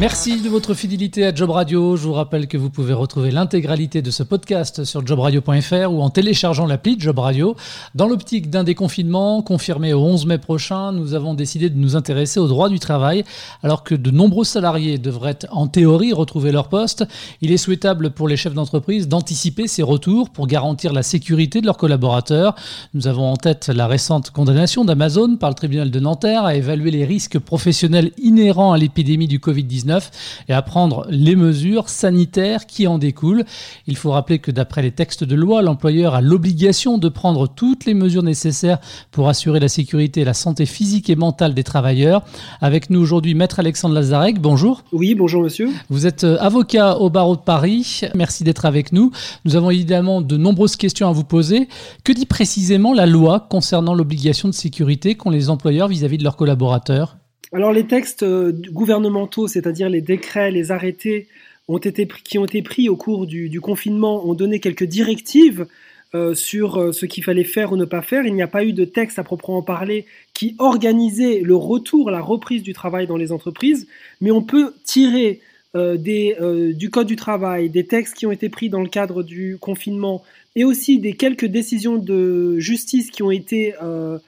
Merci de votre fidélité à Job Radio. Je vous rappelle que vous pouvez retrouver l'intégralité de ce podcast sur jobradio.fr ou en téléchargeant l'appli Job Radio. Dans l'optique d'un déconfinement confirmé au 11 mai prochain, nous avons décidé de nous intéresser au droit du travail. Alors que de nombreux salariés devraient en théorie retrouver leur poste, il est souhaitable pour les chefs d'entreprise d'anticiper ces retours pour garantir la sécurité de leurs collaborateurs. Nous avons en tête la récente condamnation d'Amazon par le tribunal de Nanterre à évaluer les risques professionnels inhérents à l'épidémie du Covid-19 et à prendre les mesures sanitaires qui en découlent. Il faut rappeler que d'après les textes de loi, l'employeur a l'obligation de prendre toutes les mesures nécessaires pour assurer la sécurité et la santé physique et mentale des travailleurs. Avec nous aujourd'hui, Maître Alexandre Lazarek, bonjour. Oui, bonjour monsieur. Vous êtes euh, avocat au barreau de Paris. Merci d'être avec nous. Nous avons évidemment de nombreuses questions à vous poser. Que dit précisément la loi concernant l'obligation de sécurité qu'ont les employeurs vis-à-vis -vis de leurs collaborateurs? Alors les textes euh, gouvernementaux, c'est-à-dire les décrets, les arrêtés ont été, qui ont été pris au cours du, confinement, ont donné quelques directives euh, sur euh, ce qu'il fallait faire ou ne pas faire. Il n'y a pas eu de texte à proprement parler qui organisait le retour, la reprise du travail dans les entreprises, mais on peut tirer des, du Code du travail, des textes qui ont été pris dans le cadre du confinement, et aussi des quelques décisions de justice qui ont été euh,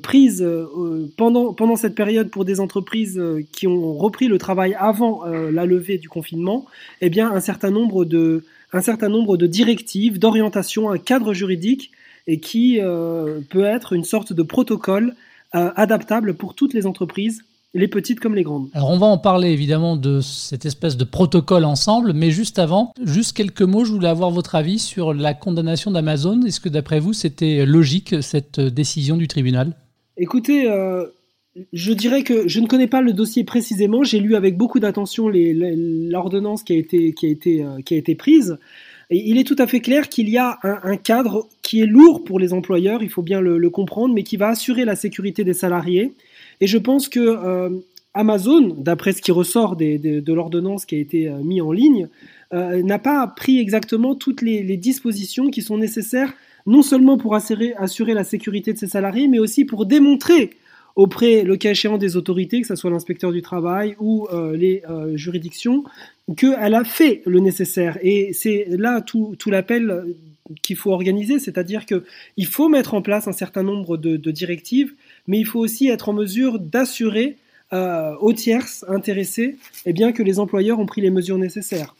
prises euh, pendant, pendant cette période pour des entreprises euh, qui ont repris le travail avant la levée du confinement, eh bien un certain nombre de, un certain nombre de directives, d'orientation, un cadre juridique et qui peut être une sorte de protocole adaptable pour toutes les entreprises les petites comme les grandes. Alors on va en parler évidemment de cette espèce de protocole ensemble, mais juste avant, juste quelques mots, je voulais avoir votre avis sur la condamnation d'Amazon. Est-ce que d'après vous c'était logique cette décision du tribunal? Écoutez, euh, je dirais que je ne connais pas le dossier précisément, j'ai lu avec beaucoup d'attention l'ordonnance qui a été, qui a été, euh, qui a été prise. Et il est tout à fait clair qu'il y a un, cadre qui est lourd pour les employeurs, il faut bien le, comprendre, mais qui va assurer la sécurité des salariés et je pense que euh, Amazon, d'après ce qui ressort de l'ordonnance qui a été euh, mise en ligne, euh, n'a pas pris exactement toutes les, dispositions qui sont nécessaires, non seulement pour assurer, assurer, la sécurité de ses salariés, mais aussi pour démontrer auprès, le cas échéant, des autorités, que ce soit l'inspecteur du travail ou les juridictions, qu'elle a fait le nécessaire. Et c'est là tout, l'appel qu'il faut organiser, c'est-à-dire qu'il faut mettre en place un certain nombre de directives mais il faut aussi être en mesure d'assurer euh, aux tierces intéressées eh bien, que les employeurs ont pris les mesures nécessaires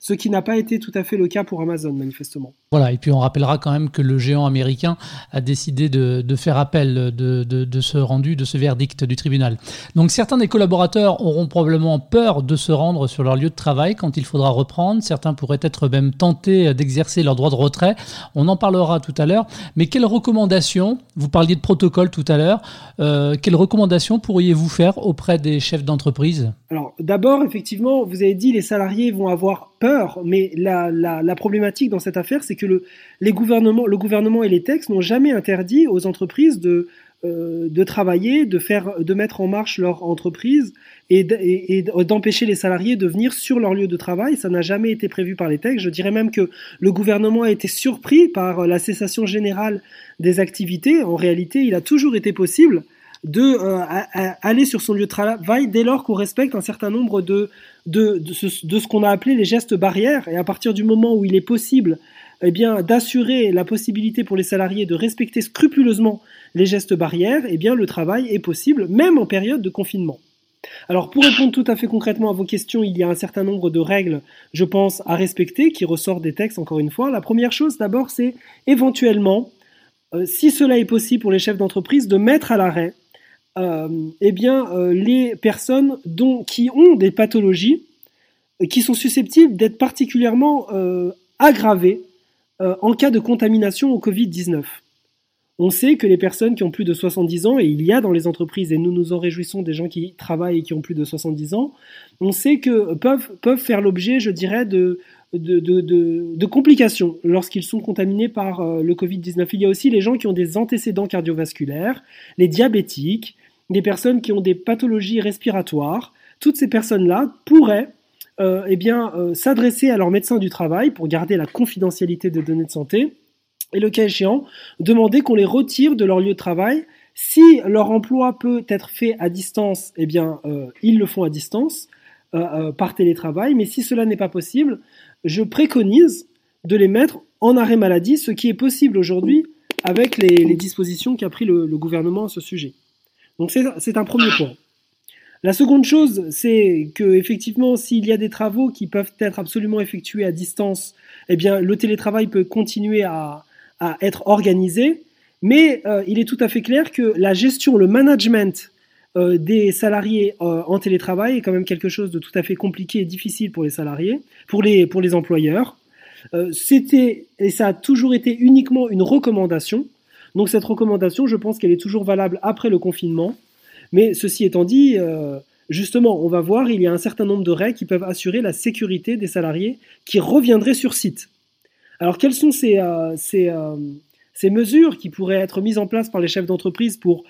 ce qui n'a pas été tout à fait le cas pour Amazon, manifestement. Voilà, et puis on rappellera quand même que le géant américain a décidé de, faire appel de, de, ce rendu, de ce verdict du tribunal. Donc certains des collaborateurs auront probablement peur de se rendre sur leur lieu de travail quand il faudra reprendre. Certains pourraient être même tentés d'exercer leur droit de retrait. On en parlera tout à l'heure. Mais quelles recommandations, vous parliez de protocole tout à l'heure, euh, quelles recommandations pourriez-vous faire auprès des chefs d'entreprise? Alors d'abord, effectivement, vous avez dit les salariés vont avoir peur mais la, problématique dans cette affaire, c'est que le, les gouvernements, le gouvernement et les textes n'ont jamais interdit aux entreprises de, euh, de travailler, de, faire, de mettre en marche leur entreprise et, d'empêcher les salariés de venir sur leur lieu de travail. Ça n'a jamais été prévu par les textes. Je dirais même que le gouvernement a été surpris par la cessation générale des activités. En réalité, il a toujours été possible de euh, aller sur son lieu de travail dès lors qu'on respecte un certain nombre de, de, de ce, qu'on a appelé les gestes barrières. Et à partir du moment où il est possible eh bien, d'assurer la possibilité pour les salariés de respecter scrupuleusement les gestes barrières, eh bien, le travail est possible, même en période de confinement. Alors, pour répondre tout à fait concrètement à vos questions, il y a un certain nombre de règles, je pense, à respecter, qui ressortent des textes, encore une fois. La première chose, d'abord, c'est éventuellement, euh, si cela est possible pour les chefs d'entreprise, de mettre à l'arrêt eh bien, euh, les personnes qui ont des pathologies euh, qui sont susceptibles d'être particulièrement aggravées en cas de contamination au Covid-19. On sait que les personnes qui ont plus de 70 ans, et il y a dans les entreprises, et nous nous en réjouissons des gens qui travaillent et qui ont plus de 70 ans, on sait que peuvent, faire l'objet, je dirais, de, complications lorsqu'ils sont contaminés par le Covid-19. Il y a aussi les gens qui ont des antécédents cardiovasculaires, les diabétiques, des personnes qui ont des pathologies respiratoires. Toutes ces personnes-là pourraient euh, eh bien, euh, s'adresser à leur médecin du travail pour garder la confidentialité des données de santé et le cas échéant, demander qu'on les retire de leur lieu de travail. Si leur emploi peut être fait à distance, eh bien, euh, ils le font à distance. par télétravail, mais si cela n'est pas possible, je préconise de les mettre en arrêt maladie, ce qui est possible aujourd'hui avec les, dispositions qu'a pris le, gouvernement à ce sujet. Donc c'est un premier point. La seconde chose, c'est que effectivement, s'il y a des travaux qui peuvent être absolument effectués à distance, eh bien, le télétravail peut continuer à, être organisé. Mais euh, il est tout à fait clair que la gestion, le management euh, des salariés euh, en télétravail est quand même quelque chose de tout à fait compliqué et difficile pour les salariés, pour les, pour les employeurs. C'était, et ça a toujours été uniquement une recommandation. Donc cette recommandation, je pense qu'elle est toujours valable après le confinement. Mais ceci étant dit, euh, justement, on va voir, il y a un certain nombre de règles qui peuvent assurer la sécurité des salariés qui reviendraient sur site. Alors, quelles sont ces, euh, euh, mesures qui pourraient être mises en place par les chefs d'entreprise pour,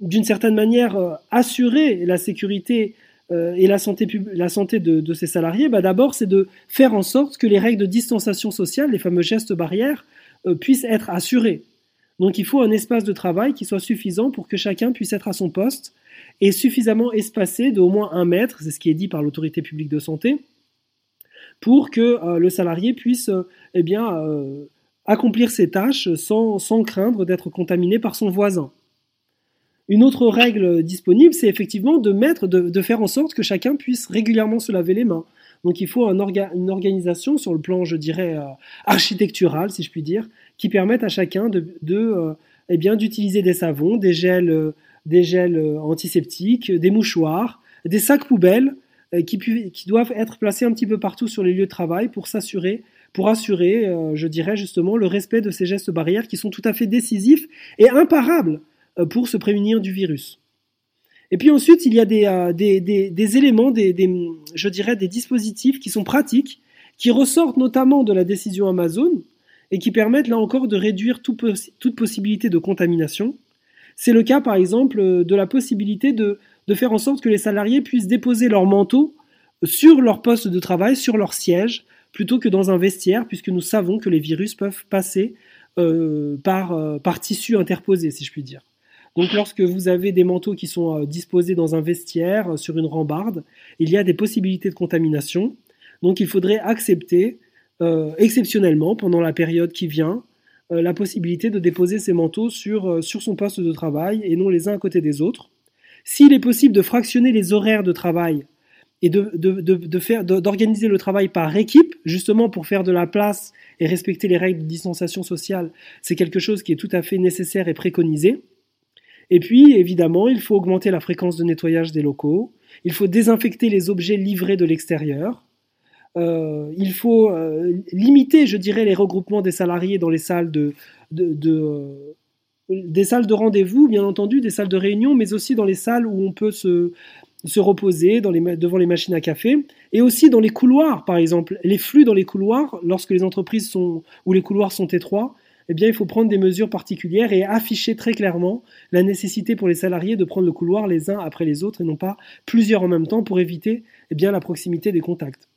d'une certaine manière, assurer la sécurité et la santé, la santé de, ces salariés? Bah, D'abord, c'est de faire en sorte que les règles de distanciation sociale, les fameux gestes barrières, puissent être assurées. Donc il faut un espace de travail qui soit suffisant pour que chacun puisse être à son poste et suffisamment espacé d'au moins un mètre, c'est ce qui est dit par l'autorité publique de santé, pour que euh, le salarié puisse euh, eh euh, accomplir ses tâches sans, craindre d'être contaminé par son voisin. Une autre règle disponible, c'est effectivement de, mettre, de, faire en sorte que chacun puisse régulièrement se laver les mains. Donc il faut une organisation sur le plan, je dirais, architectural, si je puis dire, qui permettent à chacun de, euh, eh bien d'utiliser des savons, des gels, euh, des gels euh, antiseptiques, des mouchoirs, des sacs poubelles qui, doivent être placés un petit peu partout sur les lieux de travail pour s'assurer, assurer, je dirais justement, le respect de ces gestes barrières qui sont tout à fait décisifs et imparables pour se prémunir du virus. Et puis ensuite, il y a des éléments, des, je dirais, des dispositifs qui sont pratiques, qui ressortent notamment de la décision Amazon, et qui permettent là encore de réduire toute possibilité de contamination. C'est le cas par exemple de la possibilité de, faire en sorte que les salariés puissent déposer leur manteau sur leur poste de travail, sur leur siège, plutôt que dans un vestiaire, puisque nous savons que les virus peuvent passer euh, par, euh, par tissu interposé, si je puis dire. Donc lorsque vous avez des manteaux qui sont euh, disposés dans un vestiaire, sur une rambarde, il y a des possibilités de contamination. Donc il faudrait accepter euh, exceptionnellement, pendant la période qui vient, euh, la possibilité de déposer ses manteaux sur, euh, sur son poste de travail et non les uns à côté des autres. S'il est possible de fractionner les horaires de travail et de, d'organiser le travail par équipe, justement pour faire de la place et respecter les règles de distanciation sociale, c'est quelque chose qui est tout à fait nécessaire et préconisé. Et puis, évidemment, il faut augmenter la fréquence de nettoyage des locaux, il faut désinfecter les objets livrés de l'extérieur, euh, il faut euh, limiter, je dirais, les regroupements des salariés dans les salles de, euh, des salles de rendez-vous, bien entendu, des salles de réunion, mais aussi dans les salles où on peut se, se reposer devant les machines à café, et aussi dans les couloirs, par exemple. Les flux dans les couloirs, lorsque les entreprises sont, où les couloirs sont étroits, eh bien, il faut prendre des mesures particulières et afficher très clairement la nécessité pour les salariés de prendre le couloir les uns après les autres et non pas plusieurs en même temps pour éviter eh bien, la proximité des contacts.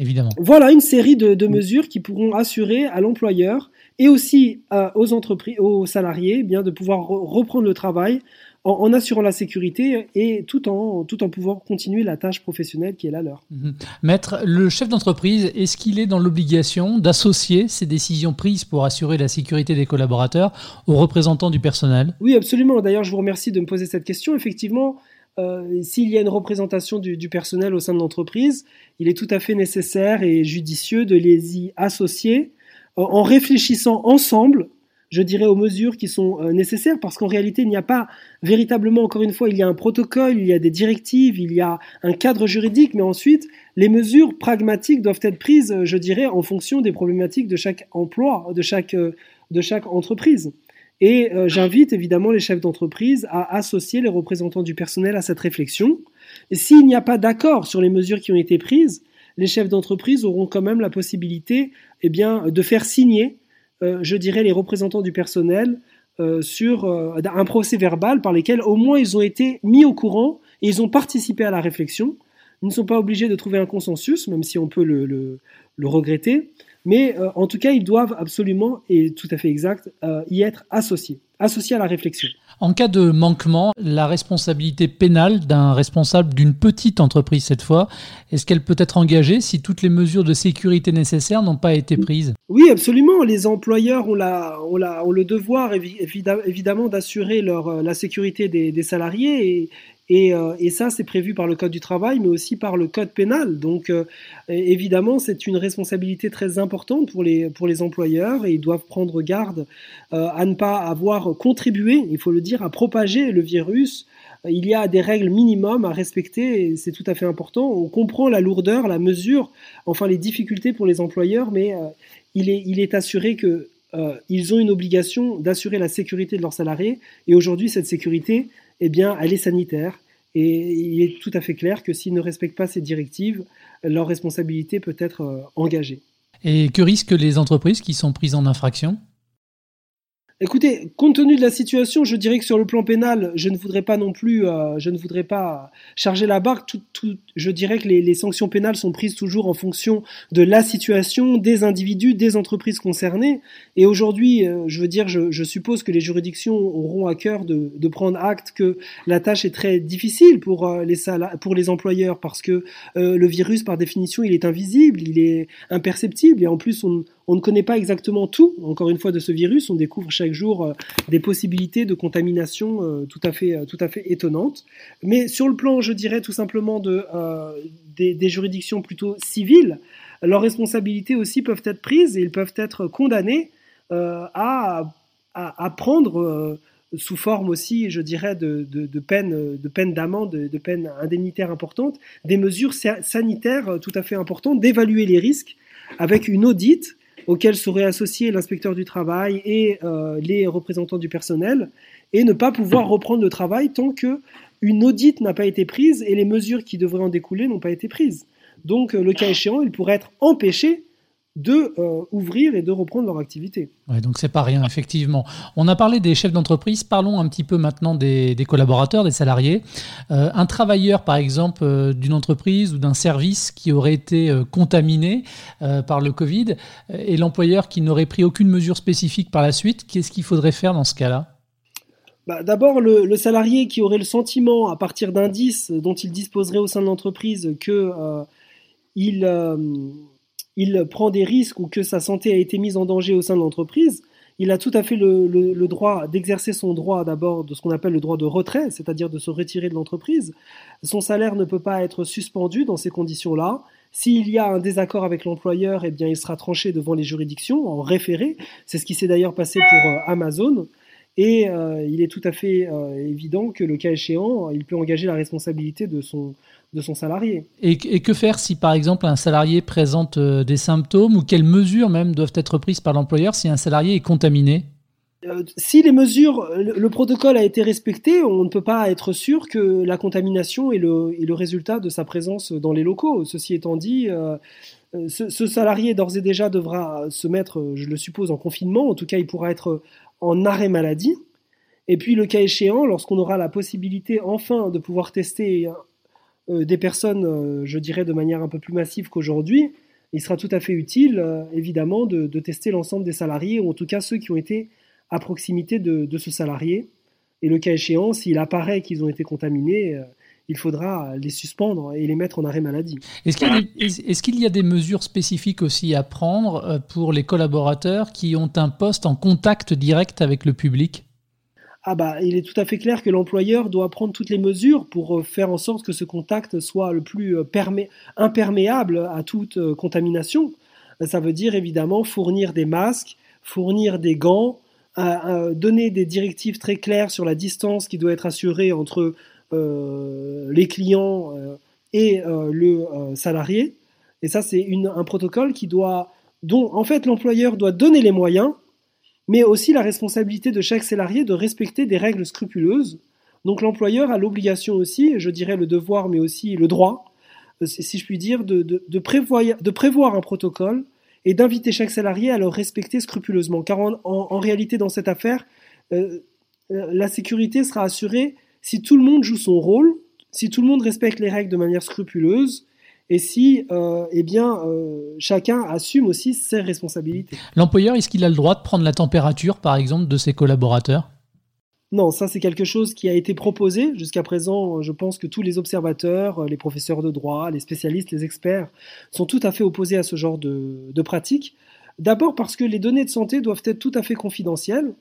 Évidemment. Voilà une série de, mesures qui pourront assurer à l'employeur et aussi euh, aux entreprises, aux salariés, eh bien de pouvoir reprendre le travail en, assurant la sécurité et tout en, tout en pouvant continuer la tâche professionnelle qui est la leur. Mhm. Maître, le chef d'entreprise, est-ce qu'il est dans l'obligation d'associer ces décisions prises pour assurer la sécurité des collaborateurs aux représentants du personnel? Oui, absolument. D'ailleurs, je vous remercie de me poser cette question. Effectivement, euh, s'il y a une représentation du, personnel au sein de l'entreprise, il est tout à fait nécessaire et judicieux de les y associer euh, en réfléchissant ensemble, je dirais, aux mesures qui sont euh, nécessaires, parce qu'en réalité, il n'y a pas véritablement, encore une fois, il y a un protocole, il y a des directives, il y a un cadre juridique, mais ensuite, les mesures pragmatiques doivent être prises, je dirais, en fonction des problématiques de chaque emploi, de chaque, de chaque entreprise. Et euh, j'invite évidemment les chefs d'entreprise à associer les représentants du personnel à cette réflexion. Et s'il n'y a pas d'accord sur les mesures qui ont été prises, les chefs d'entreprise auront quand même la possibilité eh bien, de faire signer, euh, je dirais, les représentants du personnel euh, sur un procès verbal par lesquels au moins ils ont été mis au courant et ils ont participé à la réflexion. Ils ne sont pas obligés de trouver un consensus, même si on peut le, le, le regretter, mais euh, en tout cas, ils doivent absolument, et tout à fait exact, euh, y être associés. Associé à la réflexion. En cas de manquement, la responsabilité pénale d'un responsable d'une petite entreprise cette fois, est-ce qu'elle peut être engagée si toutes les mesures de sécurité nécessaires n'ont pas été prises? Oui, absolument. Les employeurs ont, la, ont, la, ont le devoir évidemment d'assurer la sécurité des, des salariés et, euh, et, ça, c'est prévu par le Code du travail, mais aussi par le Code pénal. Donc, euh, évidemment, c'est une responsabilité très importante pour les, pour les employeurs et ils doivent prendre garde euh, à ne pas avoir contribué, il faut le dire, à propager le virus. Il y a des règles minimum à respecter et c'est tout à fait important. On comprend la lourdeur, la mesure, enfin les difficultés pour les employeurs, mais il, est, il est assuré que ils ont une obligation d'assurer la sécurité de leurs salariés. Et aujourd'hui, cette sécurité, eh bien, elle est sanitaire. Et il est tout à fait clair que s'ils ne respectent pas ces directives, leur responsabilité peut être euh, engagée. Et que risquent les entreprises qui sont prises en infraction? Écoutez, compte tenu de la situation, je dirais que sur le plan pénal, je ne voudrais pas non plus, euh, je ne voudrais pas charger la barque. Tout, tout, je dirais que les, les, sanctions pénales sont prises toujours en fonction de la situation, des individus, des entreprises concernées. Et aujourd'hui, euh, je veux dire, je, je, suppose que les juridictions auront à cœur de, de, prendre acte que la tâche est très difficile pour euh, les pour les employeurs parce que le virus, par définition, il est invisible, il est imperceptible et en plus on, on ne connaît pas exactement tout, encore une fois, de ce virus. On découvre chaque jour euh, des possibilités de contamination euh, tout, à fait, euh, tout à fait étonnantes. Mais sur le plan, je dirais tout simplement de, des, juridictions plutôt civiles, leurs responsabilités aussi peuvent être prises et ils peuvent être condamnés à, à, prendre sous forme aussi, je dirais, de, de, peine de peine d'amende, de, de peine indemnitaire importante, des mesures sanitaires tout à fait importantes, d'évaluer les risques avec une audite auquel seraient associés l'inspecteur du travail et euh, les représentants du personnel, et ne pas pouvoir reprendre le travail tant que une audite n'a pas été prise et les mesures qui devraient en découler n'ont pas été prises. Donc, euh, le cas échéant, il pourrait être empêché de euh, ouvrir et de reprendre leur activité. Ouais, donc c'est pas rien, effectivement. On a parlé des chefs d'entreprise, parlons un petit peu maintenant des, collaborateurs, des salariés. Euh, un travailleur, par exemple, euh, d'une entreprise ou d'un service qui aurait été contaminé par le Covid et l'employeur qui n'aurait pris aucune mesure spécifique par la suite, qu'est-ce qu'il faudrait faire dans ce cas-là? Bah, D'abord, le, le, salarié qui aurait le sentiment, à partir d'indices dont il disposerait au sein de l'entreprise, que il il prend des risques ou que sa santé a été mise en danger au sein de l'entreprise, il a tout à fait le, droit d'exercer son droit d'abord de ce qu'on appelle le droit de retrait, c'est-à-dire de se retirer de l'entreprise. Son salaire ne peut pas être suspendu dans ces conditions-là. S'il y a un désaccord avec l'employeur, eh bien, il sera tranché devant les juridictions en référé. C'est ce qui s'est d'ailleurs passé pour euh, Amazon. Et euh, il est tout à fait euh, évident que le cas échéant, il peut engager la responsabilité de son, de son salarié. Et, que faire si par exemple un salarié présente euh, des symptômes ou quelles mesures même doivent être prises par l'employeur si un salarié est contaminé? Euh, si les mesures, le, protocole a été respecté, on ne peut pas être sûr que la contamination est le, est le résultat de sa présence dans les locaux. Ceci étant dit, euh, ce, ce, salarié d'ores et déjà devra se mettre, je le suppose, en confinement. En tout cas, il pourra être en arrêt maladie. Et puis, le cas échéant, lorsqu'on aura la possibilité enfin de pouvoir tester euh, des personnes, euh, je dirais de manière un peu plus massive qu'aujourd'hui, il sera tout à fait utile, euh, évidemment, de, tester l'ensemble des salariés, ou en tout cas ceux qui ont été à proximité de, ce salarié. Et le cas échéant, s'il apparaît qu'ils ont été contaminés, il faudra les suspendre et les mettre en arrêt maladie. Est-ce qu'il y, y, a des mesures spécifiques aussi à prendre pour les collaborateurs qui ont un poste en contact direct avec le public? Ah bah, il est tout à fait clair que l'employeur doit prendre toutes les mesures pour euh, faire en sorte que ce contact soit le plus euh, imperméable à toute euh, contamination. Ça veut dire évidemment fournir des masques, fournir des gants, donner des directives très claires sur la distance qui doit être assurée entre les clients et le salarié. Et ça, c'est un protocole qui doit, dont en fait l'employeur doit donner les moyens mais aussi la responsabilité de chaque salarié de respecter des règles scrupuleuses. Donc l'employeur a l'obligation aussi, je dirais le devoir, mais aussi le droit, euh, si je puis dire, de, de, prévoir, un protocole et d'inviter chaque salarié à le respecter scrupuleusement. Car en, réalité, dans cette affaire, euh, euh, la sécurité sera assurée si tout le monde joue son rôle, si tout le monde respecte les règles de manière scrupuleuse, et si euh, eh bien, euh, chacun assume aussi ses responsabilités. L'employeur, est-ce qu'il a le droit de prendre la température, par exemple, de ses collaborateurs? Non, ça c'est quelque chose qui a été proposé. Jusqu'à présent, je pense que tous les observateurs, les professeurs de droit, les spécialistes, les experts sont tout à fait opposés à ce genre de, de pratique. D'abord parce que les données de santé doivent être tout à fait confidentielles.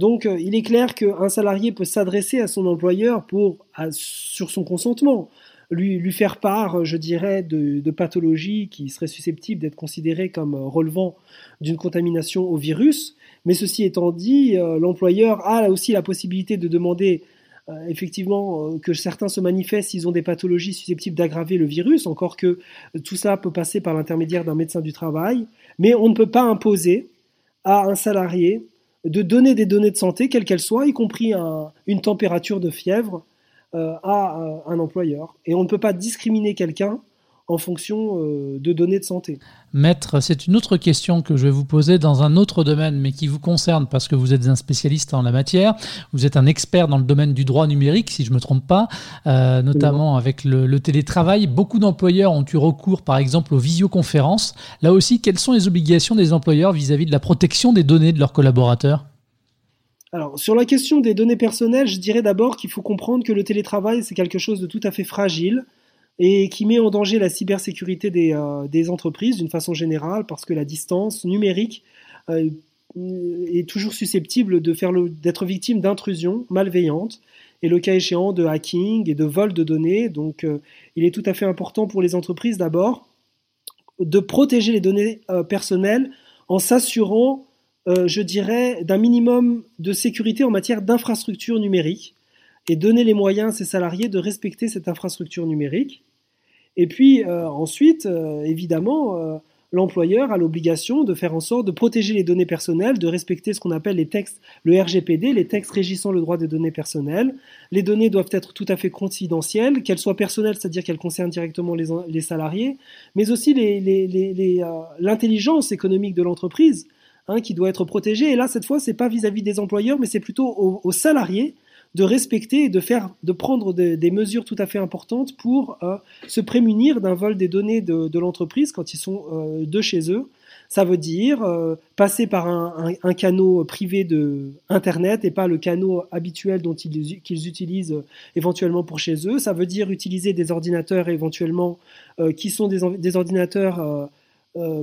Donc euh, il est clair qu'un salarié peut s'adresser à son employeur pour, sur son consentement, lui, faire part, je dirais, de, pathologies qui seraient susceptibles d'être considérées comme relevant d'une contamination au virus. Mais ceci étant dit, euh, l'employeur a aussi la possibilité de demander euh, effectivement euh, que certains se manifestent s'ils ont des pathologies susceptibles d'aggraver le virus, encore que tout ça peut passer par l'intermédiaire d'un médecin du travail. Mais on ne peut pas imposer à un salarié de donner des données de santé, quelles qu'elles soient, y compris une température de fièvre, à un employeur. Et on ne peut pas discriminer quelqu'un en fonction euh, de données de santé. Maître, c'est une autre question que je vais vous poser dans un autre domaine, mais qui vous concerne parce que vous êtes un spécialiste en la matière. Vous êtes un expert dans le domaine du droit numérique, si je ne me trompe pas, euh, notamment avec le, télétravail. Beaucoup d'employeurs ont eu recours, par exemple, aux visioconférences. Là aussi, quelles sont les obligations des employeurs vis-à-vis de la protection des données de leurs collaborateurs? Alors, sur la question des données personnelles, je dirais d'abord qu'il faut comprendre que le télétravail, c'est quelque chose de tout à fait fragile et qui met en danger la cybersécurité des, euh, des entreprises d'une façon générale parce que la distance numérique euh, est toujours susceptible d'être victime d'intrusions malveillantes et le cas échéant de hacking et de vol de données. Donc euh, il est tout à fait important pour les entreprises d'abord de protéger les données personnelles en s'assurant, je dirais, d'un minimum de sécurité en matière d'infrastructure numérique et donner les moyens à ses salariés de respecter cette infrastructure numérique. Et puis euh, ensuite, euh, évidemment, euh, l'employeur a l'obligation de faire en sorte de protéger les données personnelles, de respecter ce qu'on appelle les textes, le RGPD, les textes régissant le droit des données personnelles. Les données doivent être tout à fait confidentielles, qu'elles soient personnelles, c'est-à-dire qu'elles concernent directement les, salariés, mais aussi l'intelligence économique de l'entreprise hein, qui doit être protégée. Et là, cette fois, c'est pas vis-à-vis des employeurs, mais c'est plutôt aux salariés de respecter et de faire, de prendre des mesures tout à fait importantes pour euh, se prémunir d'un vol des données de, l'entreprise quand ils sont euh, de chez eux. Ça veut dire euh, passer par un, canot privé de Internet et pas le canot habituel dont ils, qu'ils utilisent éventuellement pour chez eux. Ça veut dire utiliser des ordinateurs éventuellement qui sont des, des ordinateurs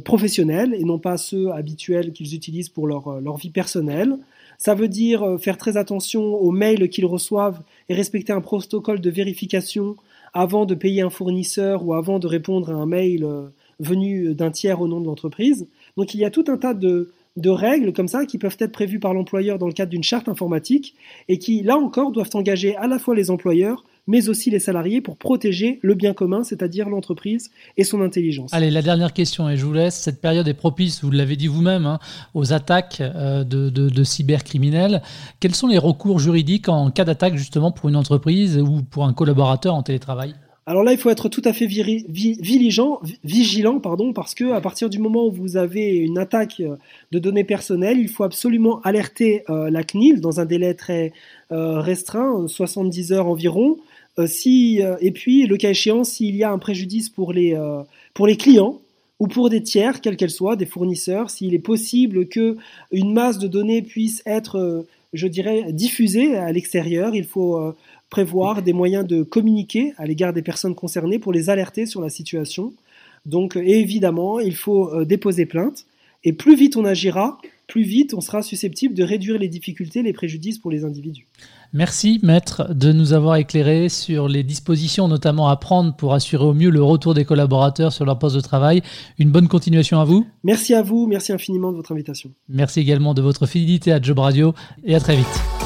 professionnels et non pas ceux habituels qu'ils utilisent pour leur, leur vie personnelle. Ça veut dire euh, faire très attention aux mails qu'ils reçoivent et respecter un protocole de vérification avant de payer un fournisseur ou avant de répondre à un mail euh, venu d'un tiers au nom de l'entreprise. Donc il y a tout un tas de règles comme ça qui peuvent être prévues par l'employeur dans le cadre d'une charte informatique et qui, là encore, doivent engager à la fois les employeurs, mais aussi les salariés pour protéger le bien commun, c'est-à-dire l'entreprise et son intelligence. Allez, la dernière question, et je vous laisse. Cette période est propice, vous l'avez dit vous-même, hein, aux attaques euh, de, de, cybercriminels. Quels sont les recours juridiques en cas d'attaque justement pour une entreprise ou pour un collaborateur en télétravail? Alors là, il faut être tout à fait vigilant, vigilant pardon, parce que à partir du moment où vous avez une attaque de données personnelles, il faut absolument alerter euh, la CNIL dans un délai très euh, restreint, 70 heures environ, euh, si, euh, et puis, le cas échéant, s'il y a un préjudice pour les, euh, pour les clients ou pour des tiers, quels qu'elles soient, des fournisseurs, s'il est possible que une masse de données puisse être, je dirais, diffusée à l'extérieur, il faut prévoir des moyens de communiquer à l'égard des personnes concernées pour les alerter sur la situation. Donc, évidemment, il faut déposer plainte. Et plus vite on agira, plus vite on sera susceptible de réduire les difficultés, les préjudices pour les individus. Merci, maître, de nous avoir éclairé sur les dispositions notamment à prendre pour assurer au mieux le retour des collaborateurs sur leur poste de travail. Une bonne continuation à vous. Merci à vous, merci infiniment de votre invitation. Merci également de votre fidélité à Job Radio et à très vite.